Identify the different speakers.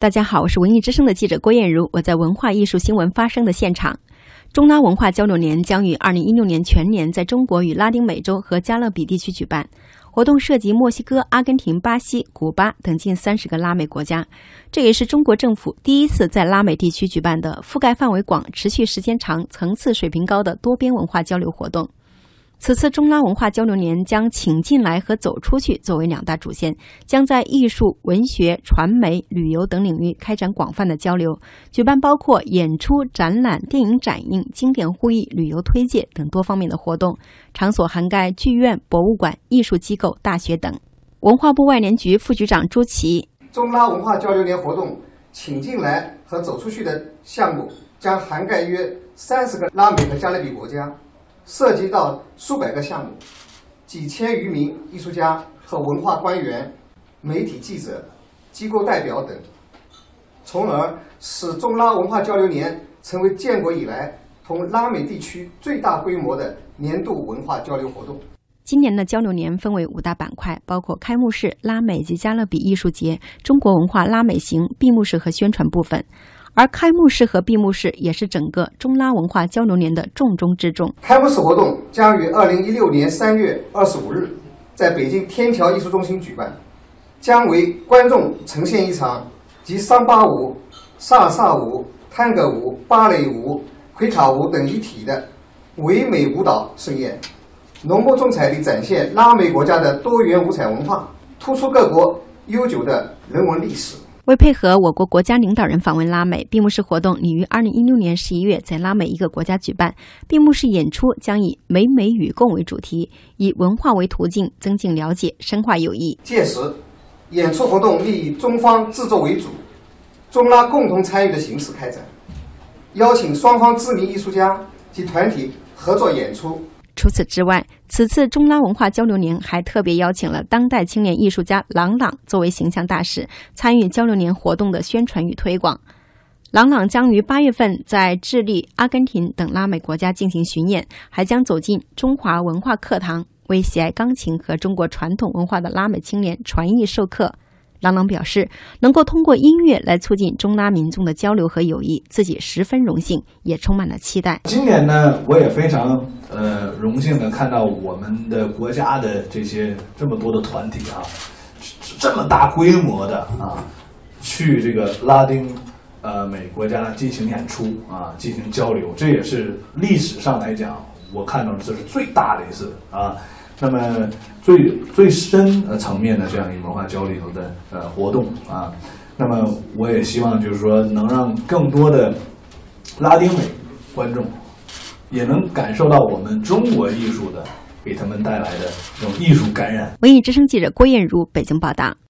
Speaker 1: 大家好，我是文艺之声的记者郭艳茹，我在文化艺术新闻发生的现场。中拉文化交流年将于二零一六年全年在中国与拉丁美洲和加勒比地区举办，活动涉及墨西哥、阿根廷、巴西、古巴等近三十个拉美国家。这也是中国政府第一次在拉美地区举办的覆盖范围广、持续时间长、层次水平高的多边文化交流活动。此次中拉文化交流年将请进来和走出去作为两大主线，将在艺术、文学、传媒、旅游等领域开展广泛的交流，举办包括演出、展览、电影展映、经典会议、旅游推介等多方面的活动，场所涵盖剧院、博物馆、艺术机构、大学等。文化部外联局副局长朱琦：
Speaker 2: 中拉文化交流年活动请进来和走出去的项目将涵盖约三十个拉美和加勒比国家。涉及到数百个项目，几千余名艺术家和文化官员、媒体记者、机构代表等，从而使中拉文化交流年成为建国以来同拉美地区最大规模的年度文化交流活动。
Speaker 1: 今年的交流年分为五大板块，包括开幕式、拉美及加勒比艺术节、中国文化拉美行、闭幕式和宣传部分。而开幕式和闭幕式也是整个中拉文化交流年的重中之重。
Speaker 2: 开幕式活动将于二零一六年三月二十五日在北京天桥艺术中心举办，将为观众呈现一场集桑巴舞、萨萨舞、探戈舞、芭蕾舞、奎卡舞等一体的唯美舞蹈盛宴，浓墨重彩地展现拉美国家的多元五彩文化，突出各国悠久的人文历史。
Speaker 1: 为配合我国国家领导人访问拉美，闭幕式活动拟于二零一六年十一月在拉美一个国家举办。闭幕式演出将以“美美与共”为主题，以文化为途径，增进了解，深化友谊。
Speaker 2: 届时，演出活动拟以中方制作为主，中拉共同参与的形式开展，邀请双方知名艺术家及团体合作演出。
Speaker 1: 除此之外，此次中拉文化交流年还特别邀请了当代青年艺术家郎朗作为形象大使，参与交流年活动的宣传与推广。郎朗将于八月份在智利、阿根廷等拉美国家进行巡演，还将走进中华文化课堂，为喜爱钢琴和中国传统文化的拉美青年传艺授课。郎朗表示，能够通过音乐来促进中拉民众的交流和友谊，自己十分荣幸，也充满了期待。
Speaker 3: 今年呢，我也非常呃荣幸的看到我们的国家的这些这么多的团体啊，这么大规模的啊，去这个拉丁呃美国家进行演出啊，进行交流，这也是历史上来讲，我看到这是最大的一次啊。那么最最深呃层面的这样一个文化交流的呃活动啊，那么我也希望就是说能让更多的拉丁美观众也能感受到我们中国艺术的给他们带来的这种艺术感染。
Speaker 1: 文艺之声记者郭艳茹北京报道。